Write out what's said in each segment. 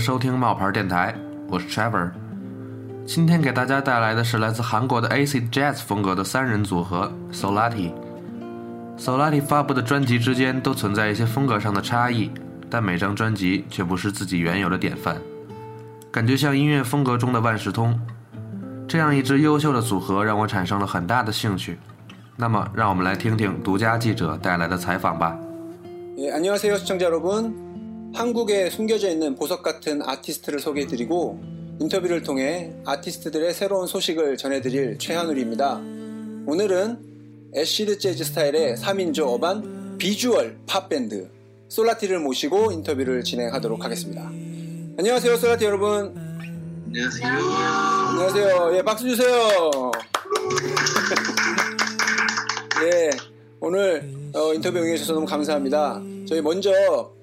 收听冒牌电台，我是 Trevor。今天给大家带来的是来自韩国的 Acid Jazz 风格的三人组合 Solati。Solati 发布的专辑之间都存在一些风格上的差异，但每张专辑却不是自己原有的典范，感觉像音乐风格中的万事通。这样一支优秀的组合让我产生了很大的兴趣。那么，让我们来听听独家记者带来的采访吧。 예, 안녕하세요 시청자 여러분 한국에 숨겨져 있는 보석 같은 아티스트를 소개해드리고 인터뷰를 통해 아티스트들의 새로운 소식을 전해드릴 최한울입니다. 오늘은 acid 재즈 스타일의 3인조 urban 비주얼 팝밴드 솔라티를 모시고 인터뷰를 진행하도록 하겠습니다. 안녕하세요 솔라티 여러분. 안녕하세요. 안녕하세요. 예 박수 주세요. 예 오늘 어, 인터뷰 응해주셔서 너무 감사합니다. 저희 먼저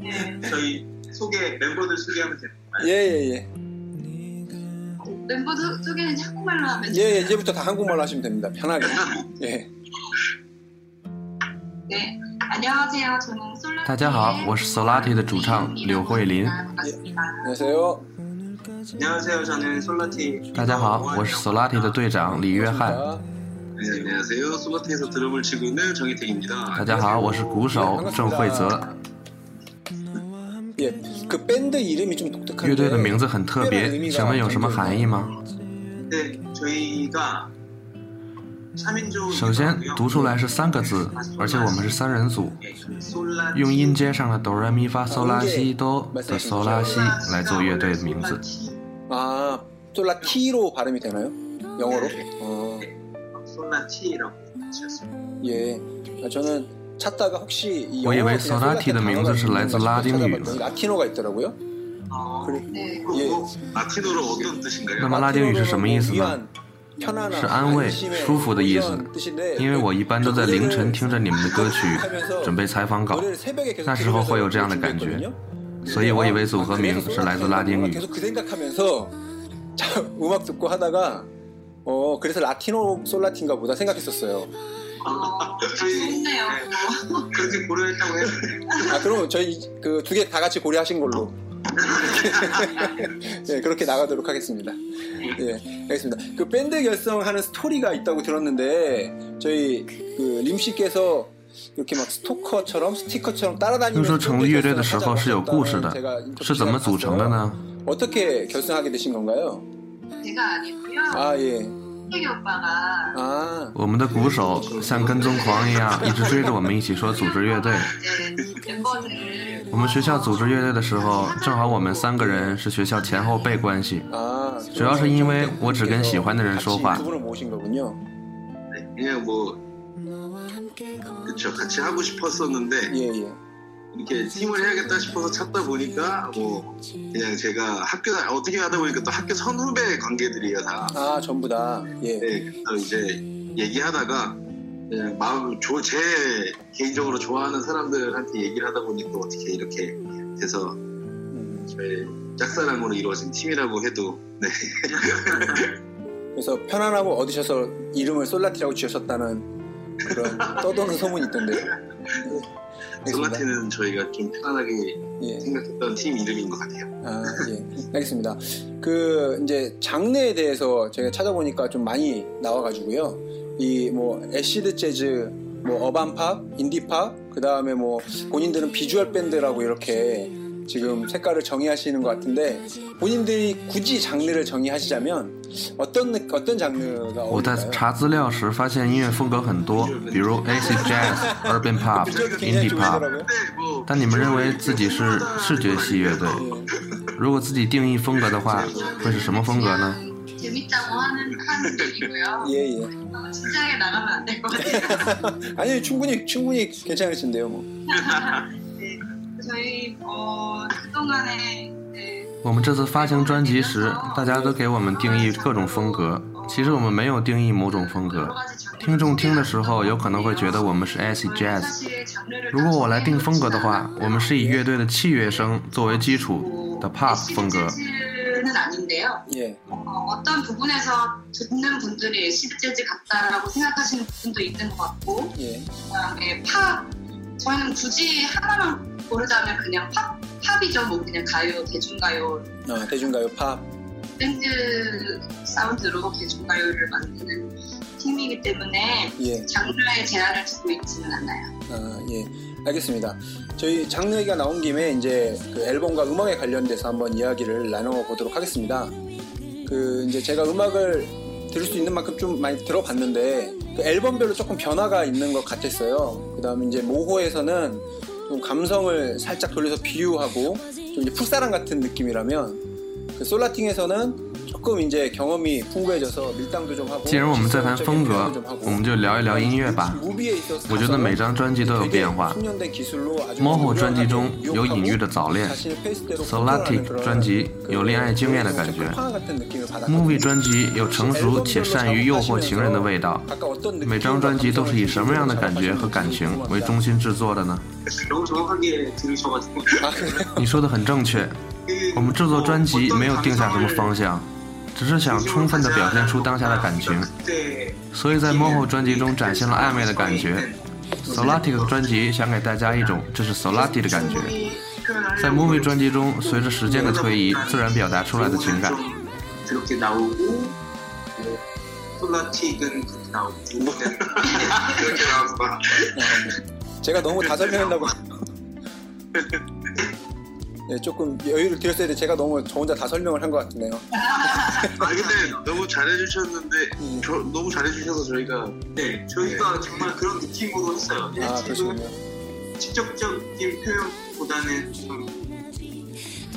네. 저희 소개 멤버들 소개하면 됩니다. 예예예 멤버 소- 소개는 한국말로 하면 예, 예, 이제부터 다 한국말로 하시면 됩니다 편하게 예 네. 안녕하세요. 저는 솔라. 大家好，我是 Solati 的主唱柳慧琳。 반갑습니다. 안녕하세요 안녕하세요. 저는 솔라티. 大家好，我是 Solati 的队长李约翰。 네, 안녕하세요. 솔라티에서 드럼을 치고 있는 정희택입니다. 大家好，我是鼓手郑慧泽。 예, 그 밴드 이름이 좀 독특한데 乐队的名字很特别，请问有什么含义吗？ 네, 저희가 3인조 首先读出来是三个字，而且我们是三人组， 솔라티 用音阶上的哆来咪发嗦拉西哆的嗦拉西来做乐队的名字。 아 솔라티로 발음이 되나요? 영어로? 어, 솔라티라고 지었습니다. 예 아, 저는 찾다가 혹시 이 我以为 Sonati 的名字是来自拉丁语。那么拉丁语是什么意思呢？是安慰、舒服的意思。因为我一般都在凌晨听着你们的歌曲，准备采访稿，那时候会有这样的感觉，所以我以为组合名是来自拉丁语。 계속 그 생각하면서 자, 음악 듣고 하다가 어 그래서 라티노 솔라틴가 보다 생각했었어요. 어, 저희 좋네요. 네, 그렇게 고려했다고 해요. 아 그러면 저희 그 두 개 다 같이 고려하신 걸로 네, 그렇게 나가도록 하겠습니다. 예, 알겠습니다. 그 밴드 결성하는 스토리가 있다고 들었는데 저희 그 림씨께서 이렇게 막 스토커처럼 스티커처럼 听 따라다니면서 说成立乐队的时候是有故事的，是怎么组成的呢？ 어떻게 결성하게 되신 건가요? 제가 아니고요. 아 예, 태기 오빠가 아 我们的鼓手像跟踪狂一样 一直追着我们一起说组织乐队。我们学校组织乐队的时候正好我们三个人是学校前后辈关系。主要是因为我只跟喜欢的人说话。因为我 이. 이렇게 팀을 해야겠다 싶어서 찾다 보니까 뭐 그냥 제가 학교 다- 어떻게 하다 보니까 또 학교 선후배 관계들이에요 다. 아, 전부 다. 예. 네, 그래서 이제 얘기하다가 그냥 마음 조, 제 개인적으로 좋아하는 사람들한테 얘기를 하다 보니까 어떻게 이렇게 돼서 음, 저의 짝사랑으로 이루어진 팀이라고 해도 네. 그래서 편안함을 얻으셔서 이름을 솔라티라고 지으셨다는 그런 떠도는 소문이 있던데요. 솔라티는 저희가 좀 편안하게 예. 생각했던 팀 이름인 것 같아요. 아, 예. 알겠습니다. 그, 이제, 장르에 대해서 제가 찾아보니까 좀 많이 나와가지고요. 이, 뭐, 애시드 재즈, 뭐, 어반팝, 인디팝, 그 다음에 뭐, 본인들은 비주얼 밴드라고 이렇게 지금 색깔을 정의하시는 것 같은데, 본인들이 굳이 장르를 정의하시자면, 어떤, 느- 어떤 장르가 我在 어울릴까요? 查资料时发现音乐风格很多，比如 acid jazz、urban pop、 비주얼도 굉장히 indie pop。 좋으시더라고요. 네, 뭐 但你们认为自己是视觉系乐队， 예. 如果自己定义风格的话，会是什么风格呢？ 재밌다고 하는 하는 얘기고요. 예, 예. 너무 진지하게 나가면 안 될 것 같아요. 아니, 충분히, 충분히 괜찮으신데요, 뭐. 我们这次发行专辑时，大家都给我们定义各种风格，其实我们没有定义某种风格。 여러 가지 장르를 听众听的时候，有可能会觉得我们是 acid jazz。 사실 장르를 如果我来定风格的话，我们是以乐队的器乐声作为基础的 pop 风格。 는 아닌데요. 예. 어, 어떤 부분에서 듣는 분들이 시드 재즈 같다라고 생각하시는 부분도 있는 것 같고 예. 그다음에 팝 저희는 굳이 하나만 고르자면 그냥 팝 팝이죠. 뭐 그냥 가요, 대중가요 아, 대중가요 팝. 밴드 사운드로 대중가요를 만드는 팀이기 때문에 예. 장르에 제한을 두고 있지는 않아요. 아, 예. 알겠습니다. 저희 장르 얘기가 나온 김에 이제 그 앨범과 음악에 관련돼서 한번 이야기를 나눠 보도록 하겠습니다. 그 이제 제가 음악을 들을 수 있는 만큼 좀 많이 들어봤는데 그 앨범별로 조금 변화가 있는 것 같았어요. 그 다음에 이제 모호에서는 좀 감성을 살짝 돌려서 비유하고 좀 이제 풋사랑 같은 느낌이라면 그 솔라팅에서는 既然我们在谈风格，我们就聊一聊音乐吧。我觉得每张专辑都有变化。Moho 专辑中有隐喻的早恋，Solatic 专辑有恋爱经验的感觉，Movie 专辑有成熟且善于诱惑情人的味道。每张专辑都是以什么样的感觉和感情为中心制作的呢？你说的很正确。我们制作专辑没有定下什么方向，只是想充分的表现出当下的感情， 그때 所以在 Moho 专辑中展现了暧昧的感觉。Soulatic 专辑想给大家一种这是 Soulatic 的感觉，在 Movie 专辑中，随着时间的推移，自然表达出来的情感。 그렇게 나오고 뭐, 솔라틱은 그렇게 나오고 그렇게 나왔어 제가 너무 다 설명한다고. 네, 조금 여유를 드렸어야 돼. 제가 너무 저 혼자 다 설명을 한 것 같네요. 아 근데 너무 잘해주셨는데 저, 너무 잘해주셔서 저희가 네, 저희가 정말 그런 느낌으로 했어요. 아, 일찍은 그러시군요. 직접적인 표현보다는 좀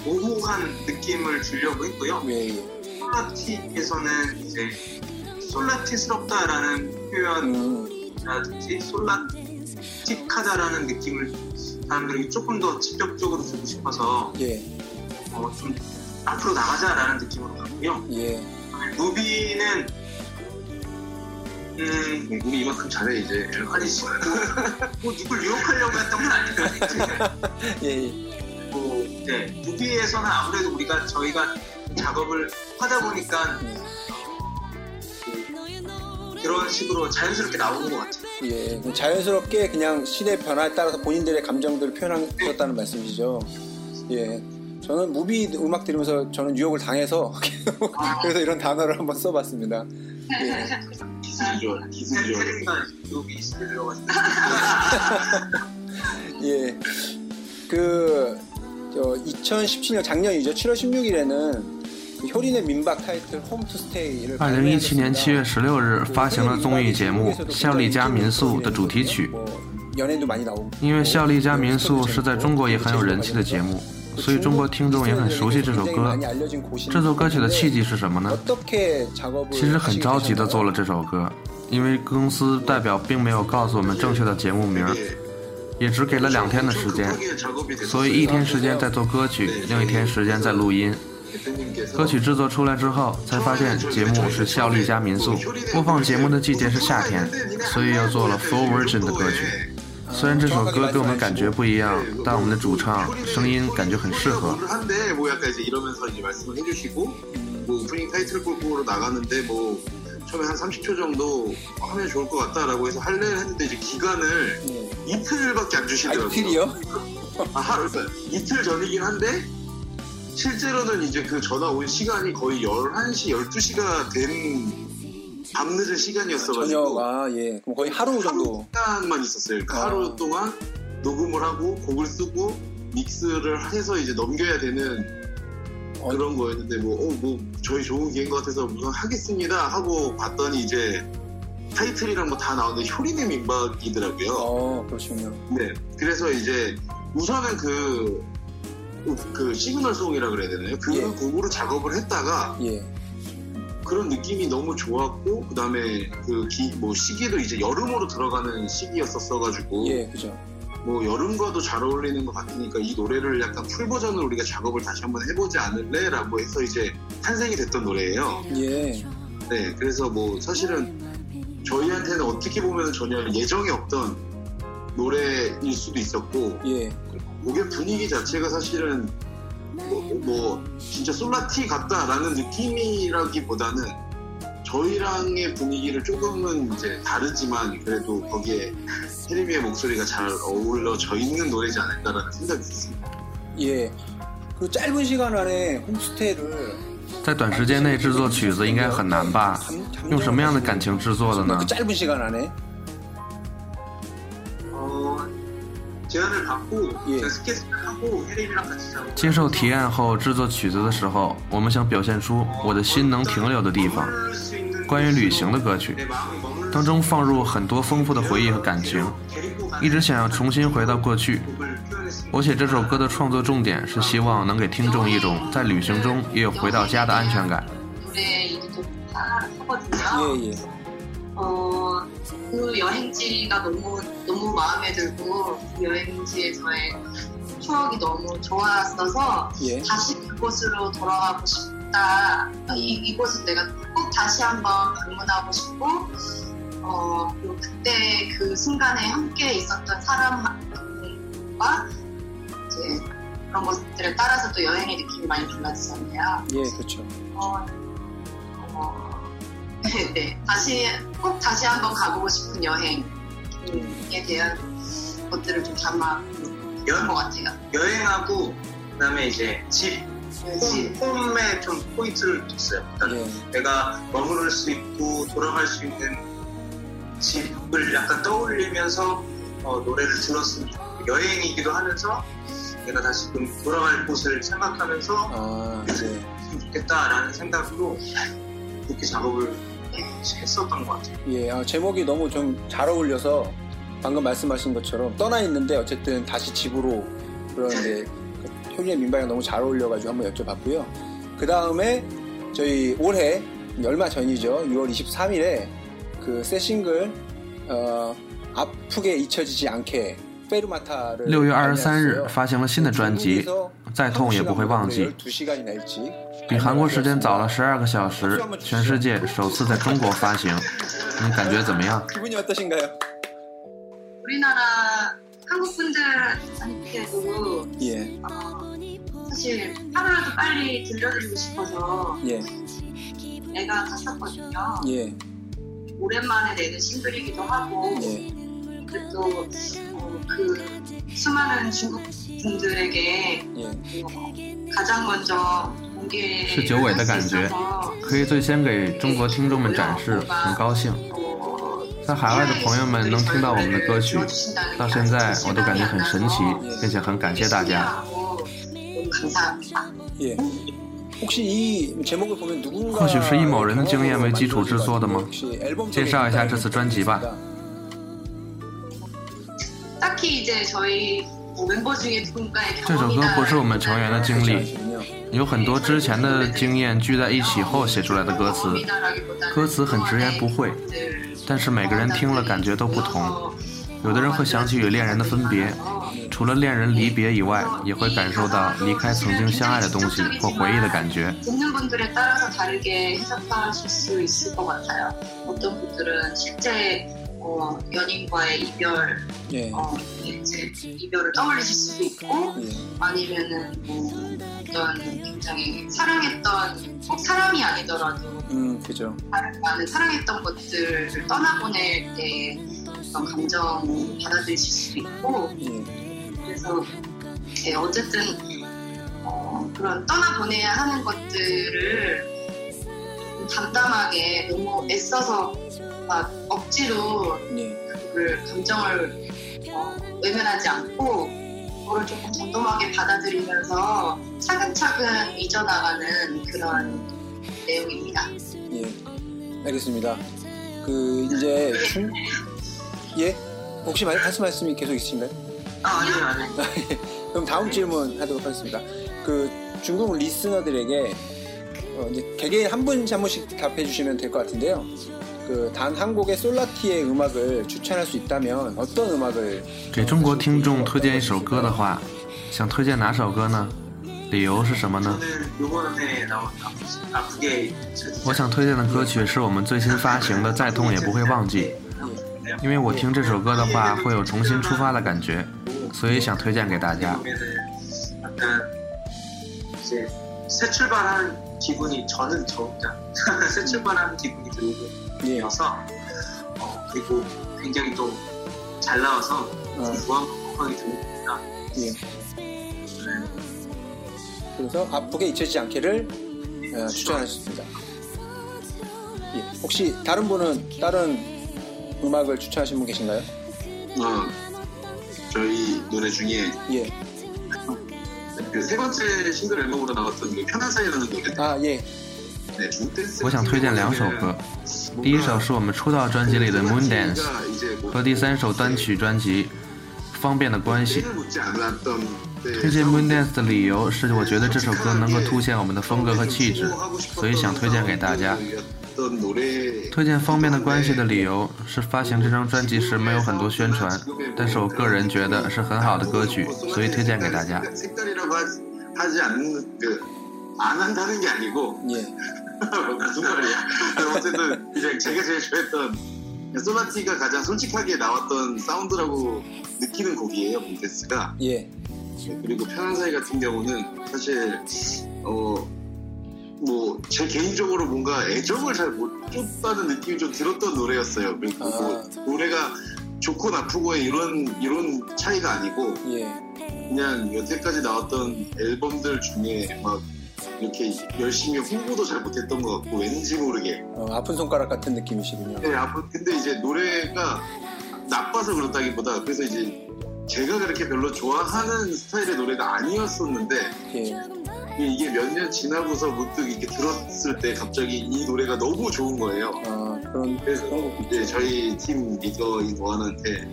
모호한 느낌을 주려고 했고요. 예, 예. 솔라틱에서는 이제 솔라틱스럽다라는 표현이라든지 음, 솔라틱하다라는 느낌을 사람들에게 조금 더 직접적으로 주고 싶어서 예, 어, 좀 앞으로 나가자라는 느낌으로 갔고요. 예. 무비는 음, 우리 이만큼 잘해 이제 아니 뭐, 뭐 누굴 유혹하려고 했던 건 아니니까 예, 예. 뭐, 네, 무비에서는 아무래도 우리가 저희가 작업을 하다 보니까 예. 그, 그런 식으로 자연스럽게 나오는 것 같아요. 예, 자연스럽게 그냥 시대 변화에 따라서 본인들의 감정들을 표현하셨다는 말씀이시죠. 예. 저는 무비 음악 들으면서 저는 유혹을 당해서 그래서 이런 단어를 한번 써봤습니다. 예. 예. 그, 저, 2017년 작년이죠. 7월 16일에는 二零一七年七月十六日发行了综艺节目效力家民宿的主题曲。因为效力家民宿是在中国也很有人气的节目所以中国听众也很熟悉这首歌这首歌曲的契机是什么呢其实很着急的做了这首歌因为公司代表并没有告诉我们正确的节目名也只给了两天的时间所以一天时间在做歌曲另一天时间在录音歌曲制作出来之后，才发现节目是效力加民宿。播放节目的季节是夏天，所以又做了 Full Virgin 的歌曲。虽然这首歌给我们感觉不一样，但我们的主唱声音感觉很适合。 실제로는 이제 그 전화 온 시간이 거의 11시, 12시가 된 밤늦은 시간이었어가지고 저녁, 아, 예. 그럼 거의 하루 정도. 시간만 있었어요. 그러니까 아. 하루 동안 녹음을 하고 곡을 쓰고 믹스를 해서 이제 넘겨야 되는 어. 그런 거였는데 뭐, 어, 뭐 저희 좋은 기회인 것 같아서 우선 하겠습니다 하고 봤더니 이제 타이틀이랑 뭐 다 나오는데 효린의 민박이더라고요. 어, 그러시군요. 네. 그래서 이제 우선은 그, 그 signal song이라 그래야 되나요? 그 예. 곡으로 작업을 했다가 예. 그런 느낌이 너무 좋았고 그다음에 그뭐 시기도 이제 여름으로 들어가는 시기였었어가지고 예, 그죠. 뭐 여름과도 잘 어울리는 것 같으니까 이 노래를 약간 full 버전으로 우리가 작업을 다시 한번 해보지 않을래라고 해서 이제 탄생이 됐던 노래예요. 예. 네, 그래서 뭐 사실은 저희한테는 어떻게 보면 전혀 예정이 없던 노래일 수도 있었고 예. 곡의 분위기 자체가 사실은 뭐, 뭐 진짜 솔라티 같다라는 느낌이라기보다는 저희랑의 분위기를 조금은 이제 다르지만 그래도 거기에 혜림이의 목소리가 잘 어울러져 있는 노래지 않을까라는 생각이 있습니다. 예. 그 짧은 시간 안에 홈스테이를 在短时间内制作曲子应该很难吧？用什么样的感情制作的呢 그 ？ 짧은 시간 안에 接受提案后制作曲子的时候，我们想表现出我的心能停留的地方，关于旅行的歌曲，当中放入很多丰富的回忆和感情，一直想要重新回到过去。我写这首歌的创作重点是希望能给听众一种在旅行中也有回到家的安全感。 어, 그 여행지가 너무 너무 마음에 들고 그 여행지에서의 추억이 너무 좋았어서 예. 다시 그곳으로 돌아가고 싶다. 이, 이곳을 내가 꼭 다시 한번 방문하고 싶고, 어, 그때 그 순간에 함께 있었던 사람과 이제 그런 것들에 따라서 또 여행의 느낌이 많이 달라지잖아요. 예, 그렇죠. 어, 어, 네, 다시 꼭 다시 한번 가보고 싶은 여행에 대한 것들을 좀 담아 연- 것 같아요. 여행하고 그다음에 이제 집 집, 홈, 홈에 좀 포인트를 뒀어요. 그러니까 예. 내가 머무를 수 있고 돌아갈 수 있는 집을 약간 떠올리면서 어, 노래를 들었으면 좋겠고 여행이기도 하면서 내가 다시금 돌아갈 곳을 생각하면서 아, 네. 좋겠다라는 생각으로 그렇게 작업을 했었던 것 같아요. 예, 아, 제목이 너무 좀 잘 어울려서 방금 말씀하신 것처럼 떠나 있는데 어쨌든 다시 집으로 그러는데 그 효리의 민방이 너무 잘 어울려가지고 한번 여쭤봤고요. 그 다음에 저희 올해 얼마 전이죠. 6월 23일에 그 새 싱글 어, 아프게 잊혀지지 않게 六月二十三日发行了新的专辑再痛也不会忘记。比韩国时间早了十二个小时全世界首次在中国发行。你感觉怎么样？기분이 어떠신가요? 우리나라 한국 분들한테도 예, 어, 사실 하루라도 빨리 들려드리고 싶어서 예, 내가 탔었거든요. 예, 오랜만에 내는 싱글이기도 하고 예, 그리고 어, 그 수많은 중국 분들에게 예. 어, 가장 먼저 공개를 是九尾的感觉 할수 있어서 可以最先给中国听众们展示，很高兴。 어, 在海外的朋友们能听到我们的歌曲，到现在我都感觉很神奇，并且很感谢大家。 너무 감사합니다. 예. 혹시 이 제목을 보면 누군가 或许是以某人的经验为基础制作的吗 혹시 앨범 介绍一下这次专辑吧。 这首歌不是我们成员的经历，有很多之前的经验聚在一起后写出来的歌词，歌词很直言不讳，但是每个人听了感觉都不同。有的人会想起与恋人的分别，除了恋人离别以外，也会感受到离开曾经相爱的东西或回忆的感觉。 어, 연인과의 이별, 예, 어, 이제 이별을 떠올리실 수도 있고, 예, 아니면은 뭐 어떤 굉장히 사랑했던 꼭 사람이 아니더라도 음, 그죠. 나는 사랑했던 것들을 떠나보낼 때 어떤 감정 받아들이실 수도 있고, 예, 그래서 네, 어쨌든 어, 그런 떠나보내야 하는 것들을 담담하게 너무 애써서 막 억지로 예, 그걸 감정을 어, 외면하지 않고 그걸 조금 덤덤하게 받아들이면서 차근차근 잊어나가는 그런 내용입니다. 예. 알겠습니다. 그 이제 중... 예? 혹시 말, 하실 말씀이 계속 있으신가요? 아, 아니요, 아니요. 그럼 다음 질문 하도록 하겠습니다. 그 중국 리스너들에게 어, 이제 개개인 한 분씩 한 분씩 답해 주시면 될 것 같은데요. 그 단 한 곡의 솔라티의 음악을 추천할 수 있다면 어떤 음악을 给中国听众推荐一首歌的话，想推荐哪首歌呢？理由是什么呢？ 저는 요번에 나온 아프게 잊혀지지 我想推荐的歌曲是我们最新发行的《再痛也不会忘记》，因为我听这首歌的话会有重新出发的感觉，所以想推荐给大家。 보면은 약간 이제 새 출발한 기분이 저는 저 혼자 새 출발한 기분이 예. 들어서 어, 그리고 굉장히 또 잘 나와서 어. 무한하게 들립니다. 예. 네. 그래서 아프게 잊혀지지 않기를 어, 추천하셨습니다. 예. 혹시 다른 분은 다른 음악을 추천하신 분 계신가요? 어, 저희 노래 중에 예. 그 세 번째 싱글 앨범으로 나왔던 그 편한 사이라는 노래. 아 예. 네, 몬댄스 我想推荐两首歌，第一首是我们出道专辑里的《Moon Dance》， 이제 뭐 和第三首单曲专辑《方便的关系》。 때를 묻지 않았던 推荐《Moon Dance》的理由是我觉得这首歌能够凸显我们的风格和气质，所以想推荐给大家。 어떤 노래 推荐《方便的关系》的理由是发行这张专辑时没有很多宣传，但是我个人觉得是很好的歌曲，所以推荐给大家。 색깔이라고 하지, 하지 않는 그안 한다는 게 아니고 예. 무슨 말이야? 어쨌든 그냥 제가 제일 좋아했던 소나티가 가장 솔직하게 나왔던 사운드라고 느끼는 곡이에요, 몬테스가. 예. 그리고 편한 사이 같은 경우는 사실 어. 뭐 제 개인적으로 뭔가 애정을 잘 못 줬다는 느낌이 좀 들었던 노래였어요. 그리고 뭐 노래가 좋고 나쁘고의 이런 이런 차이가 아니고 예. 그냥 여태까지 나왔던 앨범들 중에 막 이렇게 열심히 홍보도 잘 못했던 것 같고 왠지 모르게 어, 아픈 손가락 같은 느낌이시군요. 네, 아무- 근데 이제 노래가 나빠서 그렇다기보다 그래서 이제 제가 그렇게 별로 좋아하는 스타일의 노래가 아니었었는데 예. 이게 몇 년 지나고서 문득 이렇게 들었을 때 갑자기 이 노래가 너무 좋은 거예요. 아, 그런 그래서 이제 저희 팀 리더인 오한한테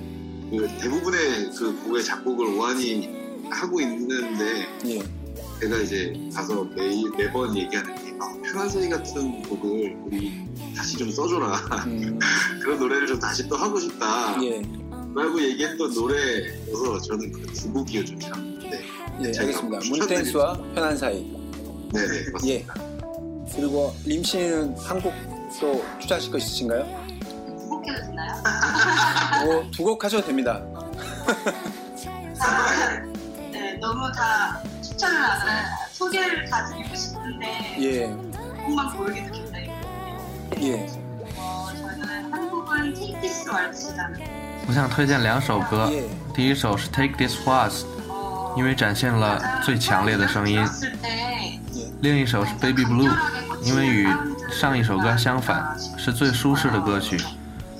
그 대부분의 그 곡의 작곡을 오한이 하고 있는데 예. 제가 이제 가서 매일 매번 얘기하는 게 아, 편한 사이 같은 곡을 우리 다시 좀 써줘라 음, 그런 노래를 좀 다시 또 하고 싶다 예. 라고 얘기했던 노래여서 저는 그 두 곡이요 좀 참. 네, 예, 제가 알겠습니다. 추천드립니다. 문텐스와 편한 사이. 네네 맞습니다. 예. 그리고 림 씨는 한곡 또 추천하실 거 있으신가요? 행복해도 되나요? 뭐 두 곡 하셔도 됩니다. 네, 너무 다 추천을 안 해. 소개를 다 드리고 싶은데 예. 곡만 고르기도 굉장히 힘들어요. 예. 어, 저는 한국은 테이티스 왈츠라는 我想推荐两首歌， 예. 第一首是《Take This Waltz》， 어, 因为展现了最强烈的声音； 들었을 때 另一首是《Baby Blue》，因为与上一首歌相反，是最舒适的歌曲，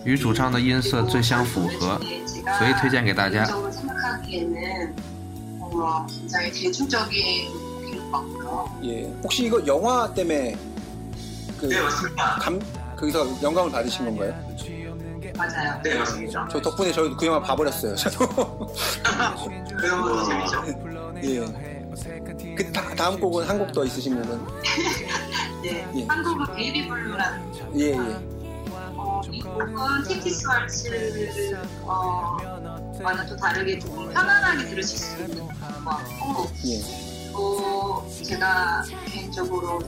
与主唱的音色最相符合，所以推荐给大家。 개인적으로 생각하기에는 어, 굉장히 대중적인 곡인 것 같고요. 예. 혹시 이거 영화 때문에 그 네 맞습니다. 감, 거기서 영감을 받으신 건가요? 맞아요. 네 맞습니다. 저 덕분에 저희 그 영화 봐버렸어요. 저도. 그 재밌죠. 예. 그 다, 다음 곡은 한 곡 더 있으신 곡은? 네, 예. 한 곡은 Baby Blue라는 예, 예. 어, 이 곡은 테이티스 왈츠 어, 와는 또 다르게 조금 편안하게 들으실 수 있는 것 같고 예. 또 제가 개인적으로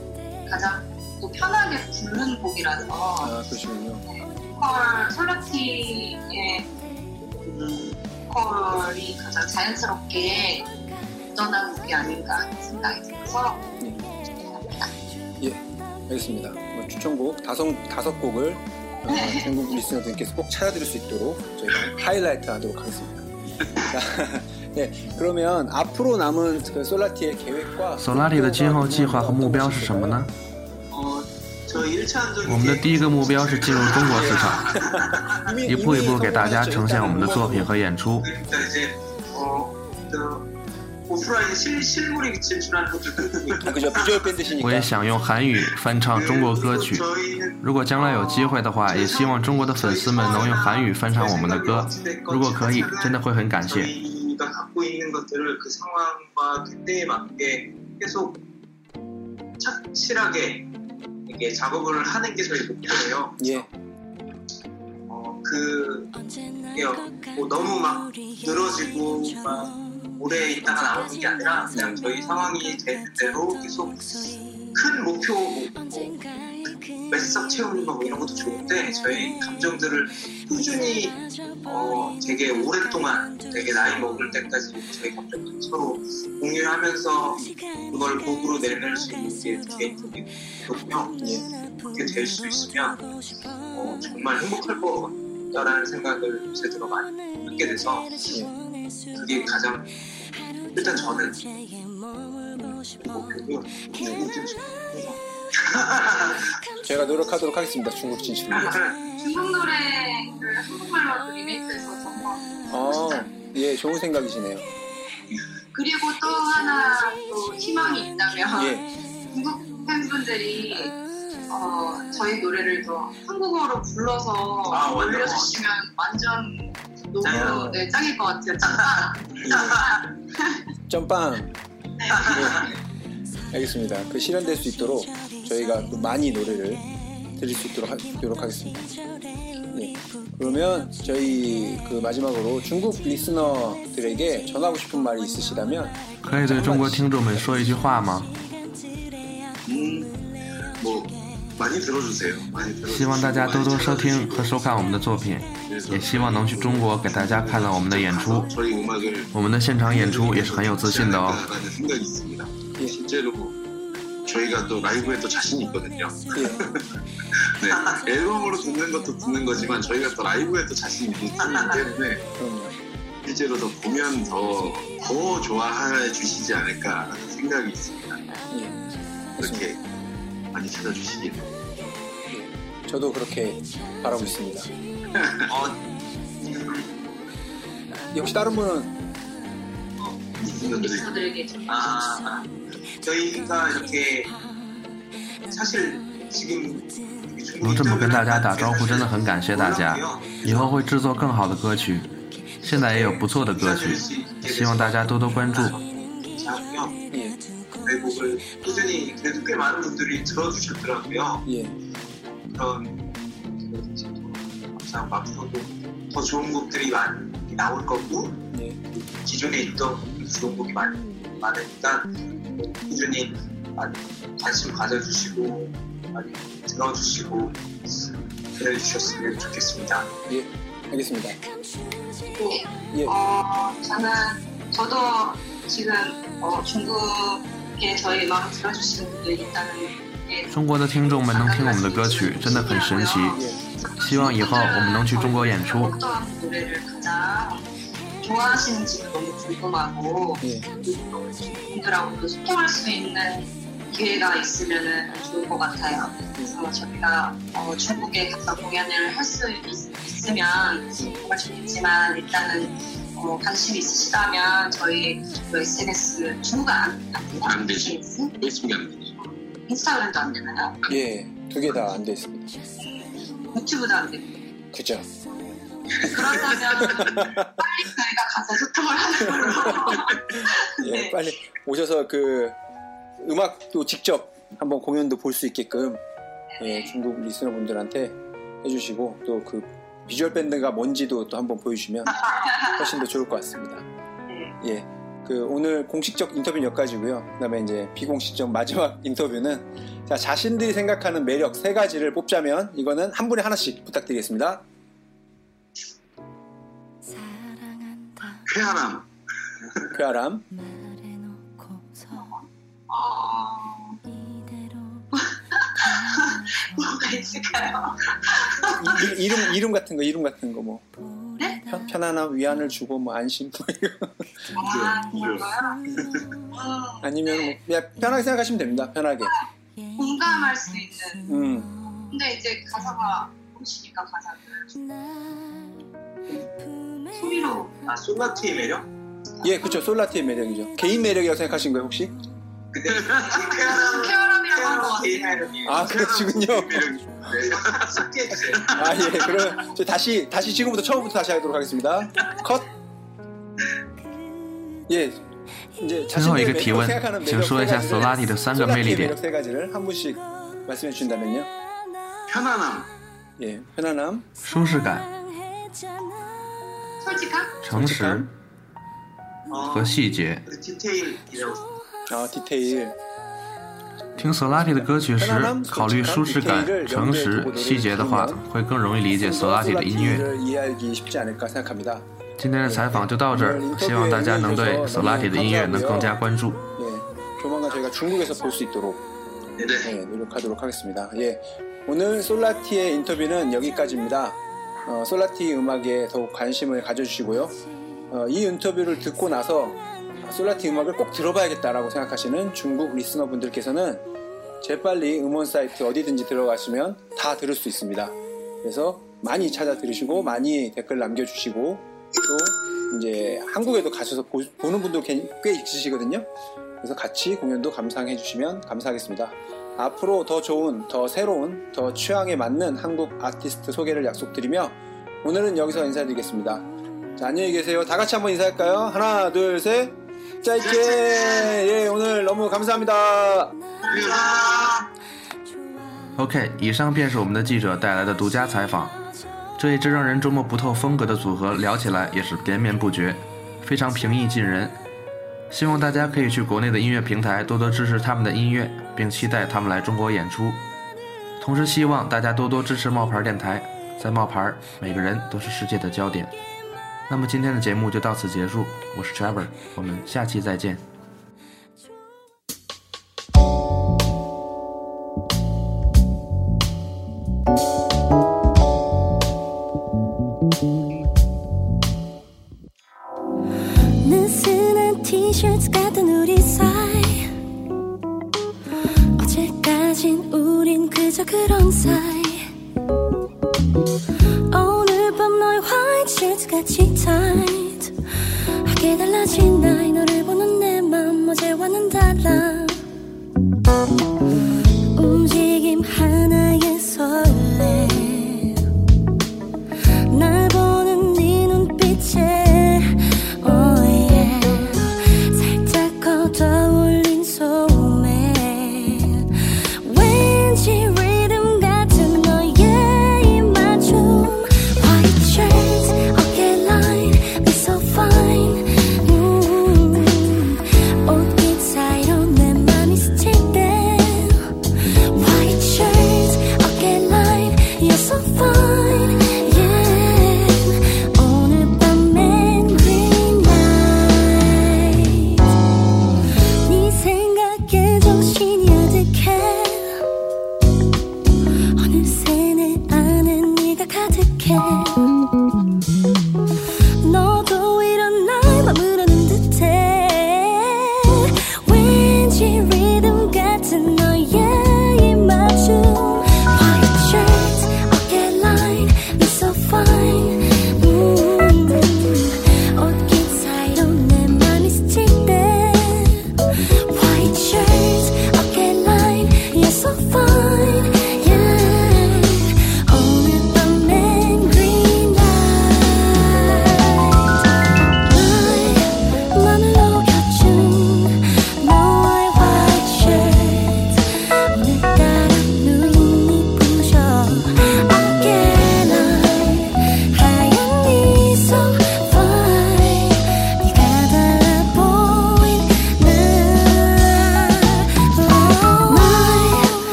가장 또 편하게 부르는 곡이라서 아, 그러시군요. 보컬 솔라티의 음, 보컬이 가장 자연스럽게 묻어난 곡이 아닌가 하는 생각이 들어서 예. 추천합니다. 알겠습니다. 뭐 추천곡 다섯, 다섯 곡을 어, 전국 리스너들께서 꼭 찾아들을 수 있도록 저희가 하이라이트 하도록 하겠습니다. 자, 네, 그러면 앞으로 남은 그 솔라티의 계획과 索拉里的今后计划和目标是什么呢？ 我们的第一个目标是进入中国市场 一步一步给大家呈现我们的作品和演出我也想用韩语翻唱中国歌曲如果将来有机会的话也希望中国的粉丝们能用韩语翻唱我们的歌如果可以真的会很感谢 이게 작업을 하는 게 저희 목표예요. 예, 그 이게 뭐 너무 막 늘어지고 막 오래 있다가 나오는 게 아니라 그냥 저희 상황이 되는 대로 계속 큰 목표 뭐, 매석 채우는 거뭐 이런 것도 좋은데 저희 감정들을 꾸준히 어, 되게 오랫동안 되게 나이 먹을 때까지 저희 감정들 서로 공유하면서 그걸 곡으로 내낼 수 있는 게 개인적이거든요. 예. 그렇게 될 수 있으면 어, 정말 행복할 것 같다라는 생각을 요새 들어 많이 하게 돼서 예. 그게 가장 일단 저는 목표고요. 제가 노력하도록 하겠습니다. 중국 진출을 위해서. 중국 노래를 한국말로 리메이크해서 정말 아, 예, 좋은 생각이시네요. 그리고 또 하나 또 희망이 있다면 예. 중국 팬분들이 어, 저희 노래를 더 한국어로 불러서 아. 올려주시면 완전 너무. 네, 짱일 것 같아요. 짱! 점빵. 네. 예. 알겠습니다. 그 실현될 수 있도록 저희가 또 많이 노래를 드릴 수 있도록 하, 노력하겠습니다. 예. 그러면 저희 그 마지막으로 중국 리스너들에게 전하고 싶은 말이 있으시다면 可以对中国听众们说一句话吗？ 음, 뭐 많이 들어주세요. 많이 들어주세요. 希望大家多多收听和收看我们的作品， 그래서 也希望能去中国给大家看到我们的演出。 저희 음악을 我们的现场演出也是很有自信的哦。 예. 실제로 저희가 또 라이브에 또 자신 있거든요. 예. 네, 앨범으로 듣는 것도 듣는 거지만 저희가 또 라이브에 또 자신 있기 때문에. 실제로 더 보면 더, 더 좋아해 주시지 않을까라는 생각이 있습니다. 예. 그렇게 많이 찾아주시길. 저도 그렇게 바라고 있습니다. 어, 예, 혹시 다른 분은 분들이 리스너들에게 좀 아, 저희가 이렇게 사실 지금 能这么跟大家打招呼，真的很感谢大家。以后会制作更好的歌曲，现在也有不错的歌曲，希望大家多多关注。 자고요. 예. 외국을 꾸준히 그래도 꽤 많은 분들이 들어주셨더라고요. 예. 그런 항상 앞으로도 더 좋은 곡들이 많이 나올 거고 예. 기존에 있던 좋은 곡이 많이 많으니까 꾸준히 많이 관심 가져주시고 많이 들어주시고 그래 주셨으면 좋겠습니다. 예. 알겠습니다. 네. 예. 어, 저는 저도 지금 어, 중국에 저희 음악을 들어주시는 분들이 있다는 게 中国的听众们能听我们的歌曲，真的很神奇。 예. 希望以后我们能去中国演出。 좋아하시는지 너무 궁금하고 예. 분들하고도 소통할 수 있는 기회가 있으면 좋을 것 같아요. 그래서 저희가 어, 중국에 가서 공연을 할 수 있으면 정말 좋겠지만 일단은 어, 관심 있으시다면 저희 그 SNS 중국 안. SNS? 페이스북이 안 되죠. 인스타그램도 안 되나요? 예. 두 개 다 안 돼 있습니다. 유튜브도 안 되고 그죠? 그렇다면 빨리 가 가서 소통을 하는 걸로 예. 네. 빨리 오셔서 그 음악도 직접 한번 공연도 볼 수 있게끔 예, 중국 리스너분들한테 해주시고 또 그 비주얼 밴드가 뭔지도 또 한번 보여주시면 훨씬 더 좋을 것 같습니다. 예. 그 오늘 공식적 인터뷰는 여기까지고요. 그다음에 이제 비공식적 마지막 인터뷰는 자, 자신들이 생각하는 매력 세 가지를 뽑자면 이거는 한 분에 하나씩 부탁드리겠습니다. 쾌활함, 쾌활함, 어, 뭐가 있을까요? 이, 이- 이름 이름 같은 거 이름 같은 거 뭐 네? 편, 편안함, 위안을 주고 뭐 안심 뭐 이런 아? 음, 아니면 뭐 그냥 편하게 생각하시면 됩니다. 편하게. 공감할 수 있는. 음. 근데 이제 가사가 보시니까 가사를 소리로 아 솔라티의 매력? 예, 그렇죠. 솔라티의 매력이죠. 개인 매력이라고 생각하신 거예요, 혹시? 근데 쾌활함 쾌활함이라고 한 것 개인 같아요. 매력이에요. 아, 그러시군요. 네, 섞여 있어요. 아, 예. 그럼 저 다시 다시 지금부터 처음부터 다시 하도록 하겠습니다. 컷. 예. 이제 最后一个 자신들의 提 매력 问 생각하는 ，请 매력 说一 세 下 가지를 Solani 的三个魅力 솔라티의 点 매력 。세 가지를 한 분씩 말씀해 주신다면요. 편안함, 예. 편안함, 舒适感、 솔직한? 诚实 어, 和细节。 그 디테일이라고 啊，detail。听 Solati 的歌曲时，考虑舒适感、诚实、细节的话，会更容易理解 Solati 的音乐。 를 이해하기 쉽지 않을까 생각합니다. 今天的采访就到这儿，希望大家能对 Solati 的音乐能更加关注。 예, 조만간 저희가 중국에서 볼 수 있도록 네. 예, 노력하도록 하겠습니다. 예, 오늘 솔라티의 인터뷰는 여기까지입니다. 어, 솔라티 음악에 더욱 관심을 가져주시고요. 어, 이 인터뷰를 듣고 나서 솔라티 음악을 꼭 들어봐야겠다라고 생각하시는 중국 리스너분들께서는 재빨리 음원 사이트 어디든지 들어가시면 다 들을 수 있습니다. 그래서 많이 찾아 들으시고 많이 댓글 남겨주시고 또 이제 한국에도 가셔서 보, 는 분도 꽤, 꽤 있으시거든요. 그래서 같이 공연도 감상해 주시면 감사하겠습니다. 앞으로 더 좋은, 더 새로운, 더 취향에 맞는 한국 아티스트 소개를 약속드리며 오늘은 여기서 인사드리겠습니다. 자, 안녕히 계세요. 다 같이 한번 인사할까요? 하나, 둘, 셋. 짜이젠! 예, 오늘 너무 감사합니다. OK，以上便是我们的记者带来的独家采访。这一支让人捉摸不透风格的组合，聊起来也是连绵不绝，非常平易近人。 希望大家可以去国内的音乐平台多多支持他们的音乐，并期待他们来中国演出。同时，希望大家多多支持冒牌电台，在冒牌，每个人都是世界的焦点。那么今天的节目就到此结束，我是 Trevor，我们下期再见。